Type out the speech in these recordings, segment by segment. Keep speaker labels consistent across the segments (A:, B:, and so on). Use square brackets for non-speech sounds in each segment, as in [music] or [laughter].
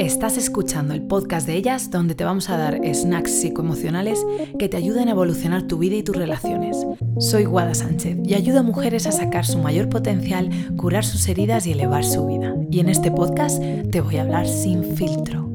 A: Estás escuchando el podcast de ellas donde te vamos a dar snacks psicoemocionales que te ayuden a evolucionar tu vida y tus relaciones. Soy Guada Sánchez y ayudo a mujeres a sacar su mayor potencial, curar sus heridas y elevar su vida. Y en este podcast te voy a hablar sin filtro.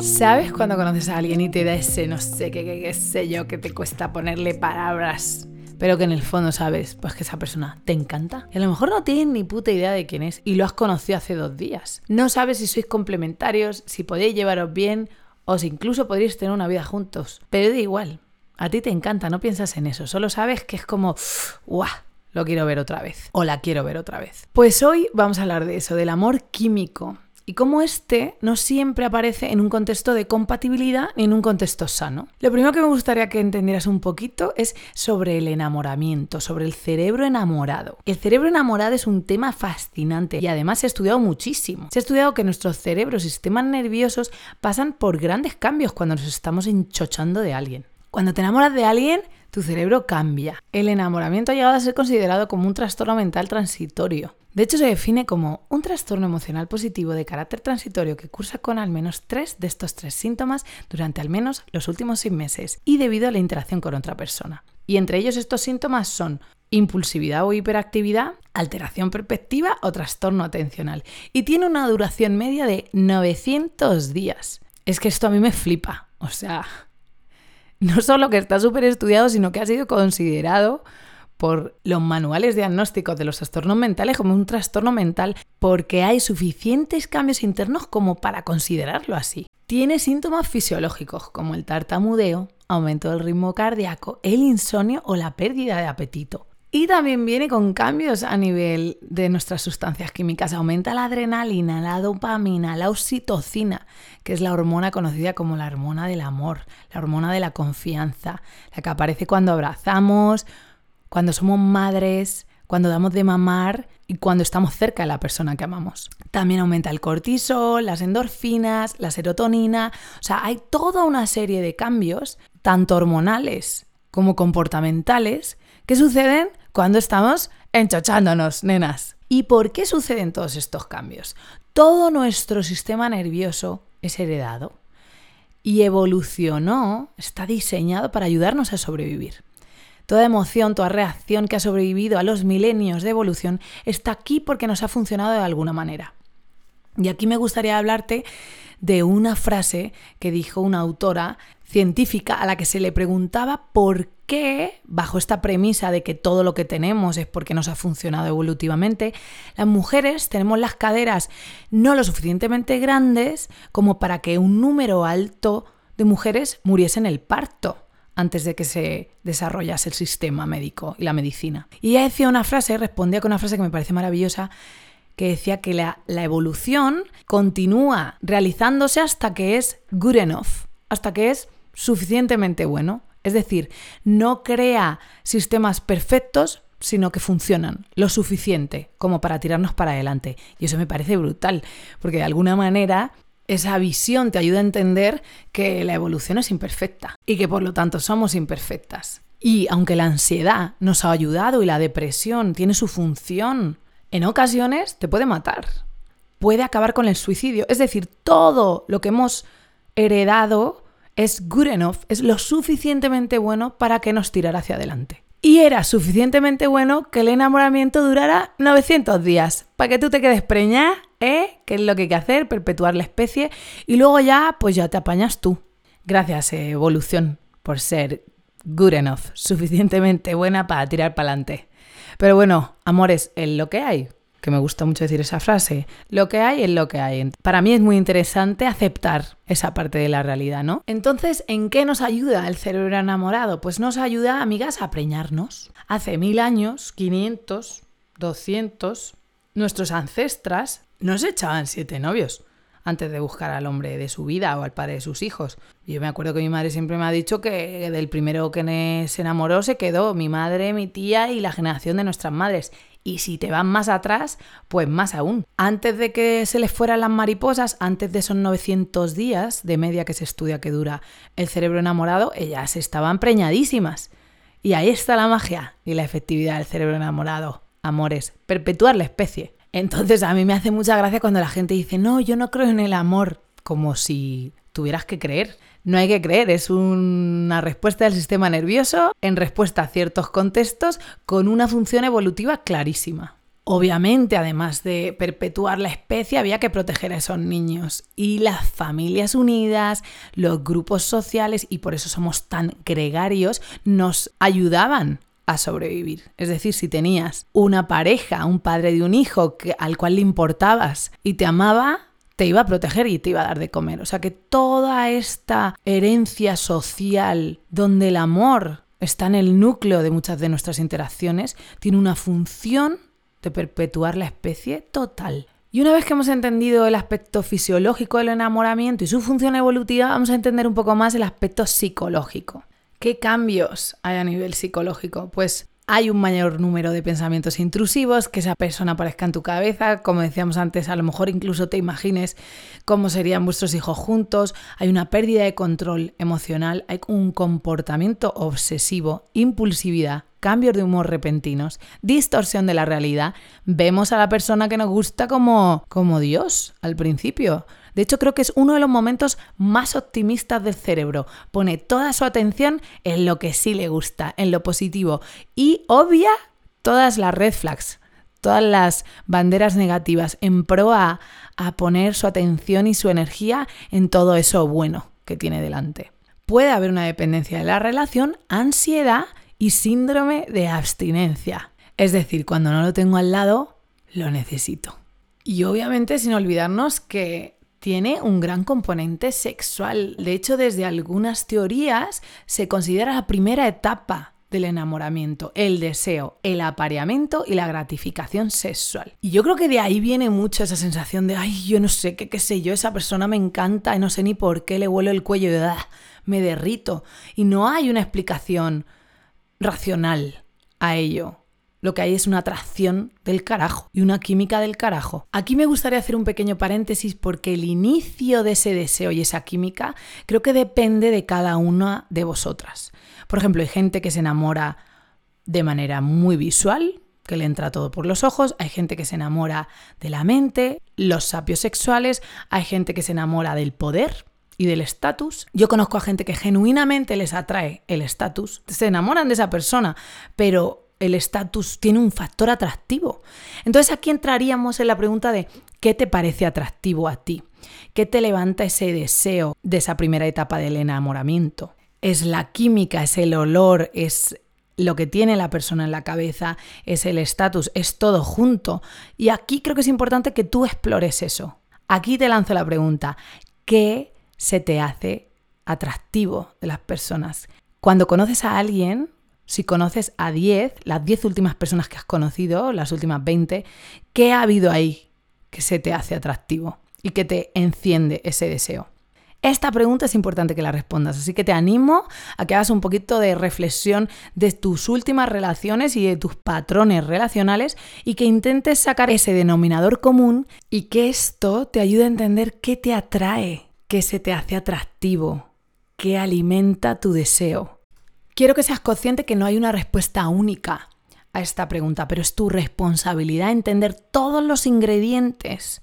A: ¿Sabes cuando conoces a alguien y te da ese no sé qué, qué, qué sé yo, que te cuesta ponerle palabras pero que en el fondo sabes pues que esa persona te encanta. Y a lo mejor no tienes ni puta idea de quién es y lo has conocido hace dos días. No sabes si sois complementarios, si podéis llevaros bien o si incluso podríais tener una vida juntos. Pero da igual, a ti te encanta, no piensas en eso, solo sabes que es como, ¡guau! Lo quiero ver otra vez. O la quiero ver otra vez. Pues hoy vamos a hablar de eso, del amor químico y cómo este no siempre aparece en un contexto de compatibilidad ni en un contexto sano. Lo primero que me gustaría que entendieras un poquito es sobre el enamoramiento, sobre el cerebro enamorado. El cerebro enamorado es un tema fascinante y además se ha estudiado muchísimo. Se ha estudiado que nuestros cerebros y sistemas nerviosos pasan por grandes cambios cuando nos estamos enchochando de alguien. Cuando te enamoras de alguien, tu cerebro cambia. El enamoramiento ha llegado a ser considerado como un trastorno mental transitorio. De hecho, se define como un trastorno emocional positivo de carácter transitorio que cursa con al menos tres de estos tres síntomas durante al menos los últimos seis meses y debido a la interacción con otra persona. Y entre ellos estos síntomas son impulsividad o hiperactividad, alteración perspectiva o trastorno atencional. Y tiene una duración media de 900 días. Es que esto a mí me flipa. O sea, [laughs] no solo que está súper estudiado, sino que ha sido considerado por los manuales diagnósticos de los trastornos mentales como un trastorno mental porque hay suficientes cambios internos como para considerarlo así. Tiene síntomas fisiológicos como el tartamudeo, aumento del ritmo cardíaco, el insomnio o la pérdida de apetito. Y también viene con cambios a nivel de nuestras sustancias químicas. Aumenta la adrenalina, la dopamina, la oxitocina, que es la hormona conocida como la hormona del amor, la hormona de la confianza, la que aparece cuando abrazamos cuando somos madres, cuando damos de mamar y cuando estamos cerca de la persona que amamos. También aumenta el cortisol, las endorfinas, la serotonina. O sea, hay toda una serie de cambios, tanto hormonales como comportamentales, que suceden cuando estamos enchochándonos, nenas. ¿Y por qué suceden todos estos cambios? Todo nuestro sistema nervioso es heredado y evolucionó, está diseñado para ayudarnos a sobrevivir. Toda emoción, toda reacción que ha sobrevivido a los milenios de evolución está aquí porque nos ha funcionado de alguna manera. Y aquí me gustaría hablarte de una frase que dijo una autora científica a la que se le preguntaba por qué, bajo esta premisa de que todo lo que tenemos es porque nos ha funcionado evolutivamente, las mujeres tenemos las caderas no lo suficientemente grandes como para que un número alto de mujeres muriese en el parto antes de que se desarrollase el sistema médico y la medicina. Y ella decía una frase, respondía con una frase que me parece maravillosa, que decía que la, la, evolución continúa realizándose hasta que es good enough, hasta que es suficientemente bueno. Es decir, no crea sistemas perfectos, sino que funcionan lo suficiente como para tirarnos para adelante. Y eso me parece brutal, porque de alguna manera esa visión te ayuda a entender que la evolución es imperfecta y que por lo tanto somos imperfectas. Y aunque la ansiedad nos ha ayudado y la depresión tiene su función, en ocasiones te puede matar. Puede acabar con el suicidio. Es decir, todo lo que hemos heredado es good enough, es lo suficientemente bueno para que nos tirara hacia adelante. Y era suficientemente bueno que el enamoramiento durara 900 días, para que tú te quedes preñada ¿eh? ¿Qué es lo que hay que hacer? Perpetuar la especie y luego ya, pues ya te apañas tú. Gracias, evolución, por ser good enough, suficientemente buena para tirar para adelante. Pero bueno, amores, es lo que hay, que me gusta mucho decir esa frase, lo que hay es lo que hay. Para mí es muy interesante aceptar esa parte de la realidad, ¿no? Entonces, ¿en qué nos ayuda el cerebro enamorado? Pues nos ayuda, amigas, a preñarnos. Hace mil años, 500, 200, nuestros ancestras no se echaban siete novios antes de buscar al hombre de su vida o al padre de sus hijos. Yo me acuerdo que mi madre siempre me ha dicho que del primero que se enamoró se quedó mi madre, mi tía y la generación de nuestras madres. Y si te van más atrás, pues más aún. Antes de que se les fueran las mariposas, antes de esos 900 días de media que se estudia que dura el cerebro enamorado, ellas estaban preñadísimas. Y ahí está la magia y la efectividad del cerebro enamorado. Amores, perpetuar la especie. Entonces a mí me hace mucha gracia cuando la gente dice, no, yo no creo en el amor, como si tuvieras que creer. No hay que creer, es una respuesta del sistema nervioso en respuesta a ciertos contextos con una función evolutiva clarísima. Obviamente, además de perpetuar la especie, había que proteger a esos niños. Y las familias unidas, los grupos sociales, y por eso somos tan gregarios, nos ayudaban a sobrevivir. Es decir, si tenías una pareja, un padre de un hijo que, al cual le importabas y te amaba, te iba a proteger y te iba a dar de comer. O sea que toda esta herencia social donde el amor está en el núcleo de muchas de nuestras interacciones, tiene una función de perpetuar la especie total. Y una vez que hemos entendido el aspecto fisiológico del enamoramiento y su función evolutiva, vamos a entender un poco más el aspecto psicológico. ¿Qué cambios hay a nivel psicológico? Pues hay un mayor número de pensamientos intrusivos, que esa persona aparezca en tu cabeza, como decíamos antes, a lo mejor incluso te imagines cómo serían vuestros hijos juntos, hay una pérdida de control emocional, hay un comportamiento obsesivo, impulsividad, cambios de humor repentinos, distorsión de la realidad, vemos a la persona que nos gusta como, como Dios al principio. De hecho, creo que es uno de los momentos más optimistas del cerebro. Pone toda su atención en lo que sí le gusta, en lo positivo y obvia todas las red flags, todas las banderas negativas en pro a, a poner su atención y su energía en todo eso bueno que tiene delante. Puede haber una dependencia de la relación, ansiedad y síndrome de abstinencia. Es decir, cuando no lo tengo al lado, lo necesito. Y obviamente sin olvidarnos que tiene un gran componente sexual. De hecho, desde algunas teorías se considera la primera etapa del enamoramiento, el deseo, el apareamiento y la gratificación sexual. Y yo creo que de ahí viene mucho esa sensación de, ay, yo no sé, qué, qué sé yo, esa persona me encanta y no sé ni por qué le vuelo el cuello y ah, me derrito. Y no hay una explicación racional a ello lo que hay es una atracción del carajo y una química del carajo. Aquí me gustaría hacer un pequeño paréntesis porque el inicio de ese deseo y esa química creo que depende de cada una de vosotras. Por ejemplo, hay gente que se enamora de manera muy visual, que le entra todo por los ojos, hay gente que se enamora de la mente, los sapios sexuales, hay gente que se enamora del poder, y del estatus. Yo conozco a gente que genuinamente les atrae el estatus, se enamoran de esa persona, pero el estatus tiene un factor atractivo. Entonces aquí entraríamos en la pregunta de ¿qué te parece atractivo a ti? ¿Qué te levanta ese deseo de esa primera etapa del enamoramiento? ¿Es la química, es el olor, es lo que tiene la persona en la cabeza, es el estatus, es todo junto? Y aquí creo que es importante que tú explores eso. Aquí te lanzo la pregunta, ¿qué se te hace atractivo de las personas? Cuando conoces a alguien, si conoces a 10, las 10 últimas personas que has conocido, las últimas 20, ¿qué ha habido ahí que se te hace atractivo y que te enciende ese deseo? Esta pregunta es importante que la respondas, así que te animo a que hagas un poquito de reflexión de tus últimas relaciones y de tus patrones relacionales y que intentes sacar ese denominador común y que esto te ayude a entender qué te atrae, qué se te hace atractivo, qué alimenta tu deseo. Quiero que seas consciente que no hay una respuesta única a esta pregunta, pero es tu responsabilidad entender todos los ingredientes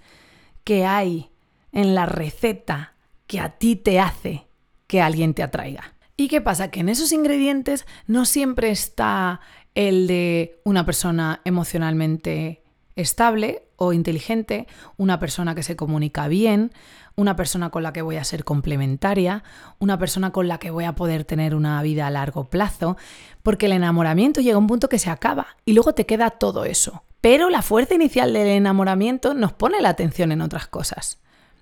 A: que hay en la receta que a ti te hace que alguien te atraiga. ¿Y qué pasa? Que en esos ingredientes no siempre está el de una persona emocionalmente estable o inteligente, una persona que se comunica bien, una persona con la que voy a ser complementaria, una persona con la que voy a poder tener una vida a largo plazo, porque el enamoramiento llega a un punto que se acaba y luego te queda todo eso. Pero la fuerza inicial del enamoramiento nos pone la atención en otras cosas.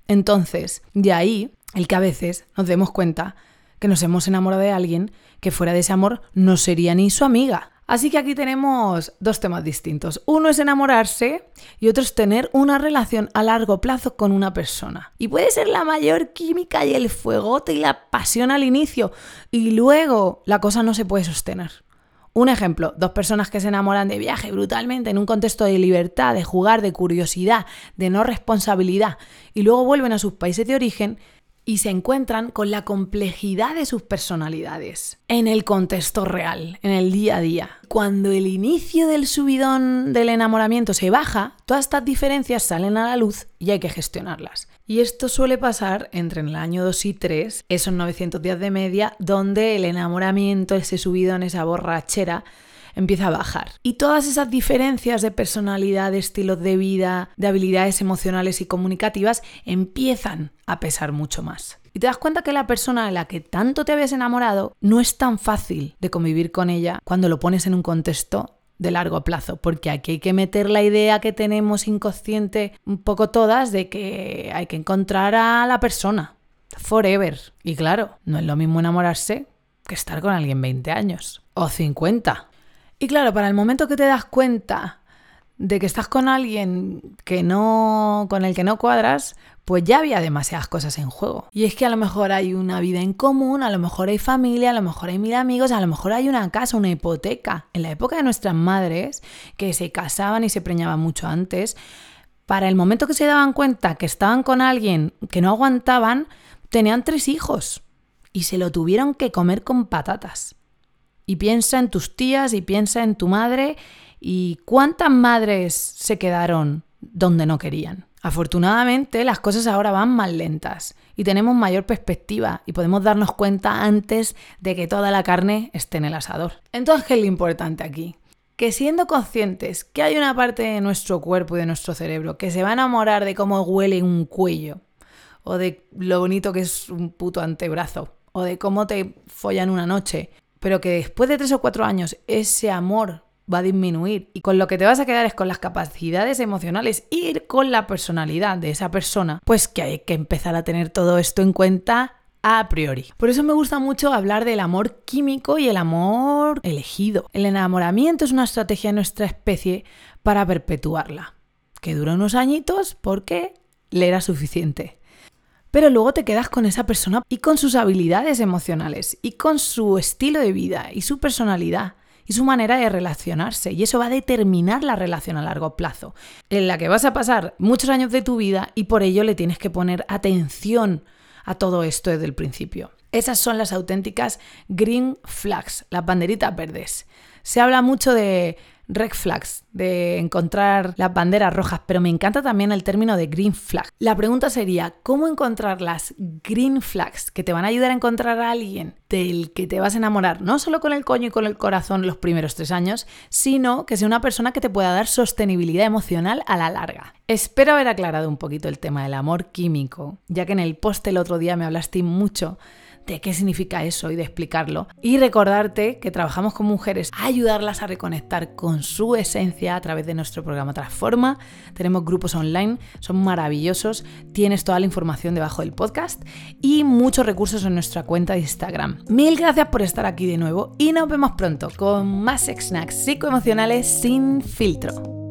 A: Entonces, de ahí el que a veces nos demos cuenta que nos hemos enamorado de alguien que fuera de ese amor no sería ni su amiga, Así que aquí tenemos dos temas distintos. Uno es enamorarse y otro es tener una relación a largo plazo con una persona. Y puede ser la mayor química y el fuegote y la pasión al inicio y luego la cosa no se puede sostener. Un ejemplo, dos personas que se enamoran de viaje brutalmente en un contexto de libertad, de jugar, de curiosidad, de no responsabilidad y luego vuelven a sus países de origen y se encuentran con la complejidad de sus personalidades en el contexto real, en el día a día. Cuando el inicio del subidón del enamoramiento se baja, todas estas diferencias salen a la luz y hay que gestionarlas. Y esto suele pasar entre el año 2 y 3, esos 900 días de media, donde el enamoramiento, ese subidón, esa borrachera, empieza a bajar. Y todas esas diferencias de personalidad, de estilos de vida, de habilidades emocionales y comunicativas empiezan a pesar mucho más. Y te das cuenta que la persona de la que tanto te habías enamorado no es tan fácil de convivir con ella cuando lo pones en un contexto de largo plazo, porque aquí hay que meter la idea que tenemos inconsciente un poco todas de que hay que encontrar a la persona forever. Y claro, no es lo mismo enamorarse que estar con alguien 20 años o 50. Y claro, para el momento que te das cuenta de que estás con alguien que no con el que no cuadras, pues ya había demasiadas cosas en juego. Y es que a lo mejor hay una vida en común, a lo mejor hay familia, a lo mejor hay mil amigos, a lo mejor hay una casa, una hipoteca. En la época de nuestras madres, que se casaban y se preñaban mucho antes, para el momento que se daban cuenta que estaban con alguien que no aguantaban, tenían tres hijos y se lo tuvieron que comer con patatas. Y piensa en tus tías y piensa en tu madre y cuántas madres se quedaron donde no querían. Afortunadamente las cosas ahora van más lentas y tenemos mayor perspectiva y podemos darnos cuenta antes de que toda la carne esté en el asador. Entonces, ¿qué es lo importante aquí? Que siendo conscientes que hay una parte de nuestro cuerpo y de nuestro cerebro que se va a enamorar de cómo huele un cuello, o de lo bonito que es un puto antebrazo, o de cómo te follan una noche, pero que después de tres o cuatro años ese amor va a disminuir y con lo que te vas a quedar es con las capacidades emocionales y con la personalidad de esa persona, pues que hay que empezar a tener todo esto en cuenta a priori. Por eso me gusta mucho hablar del amor químico y el amor elegido. El enamoramiento es una estrategia de nuestra especie para perpetuarla, que dura unos añitos porque le era suficiente pero luego te quedas con esa persona y con sus habilidades emocionales y con su estilo de vida y su personalidad y su manera de relacionarse. Y eso va a determinar la relación a largo plazo, en la que vas a pasar muchos años de tu vida y por ello le tienes que poner atención a todo esto desde el principio. Esas son las auténticas green flags, las banderitas verdes. Se habla mucho de red flags, de encontrar las banderas rojas, pero me encanta también el término de green flag. La pregunta sería, ¿cómo encontrar las green flags que te van a ayudar a encontrar a alguien del que te vas a enamorar, no solo con el coño y con el corazón los primeros tres años, sino que sea una persona que te pueda dar sostenibilidad emocional a la larga? Espero haber aclarado un poquito el tema del amor químico, ya que en el post el otro día me hablaste mucho de qué significa eso y de explicarlo. Y recordarte que trabajamos con mujeres a ayudarlas a reconectar con su esencia a través de nuestro programa Transforma. Tenemos grupos online, son maravillosos. Tienes toda la información debajo del podcast y muchos recursos en nuestra cuenta de Instagram. Mil gracias por estar aquí de nuevo y nos vemos pronto con más snacks psicoemocionales sin filtro.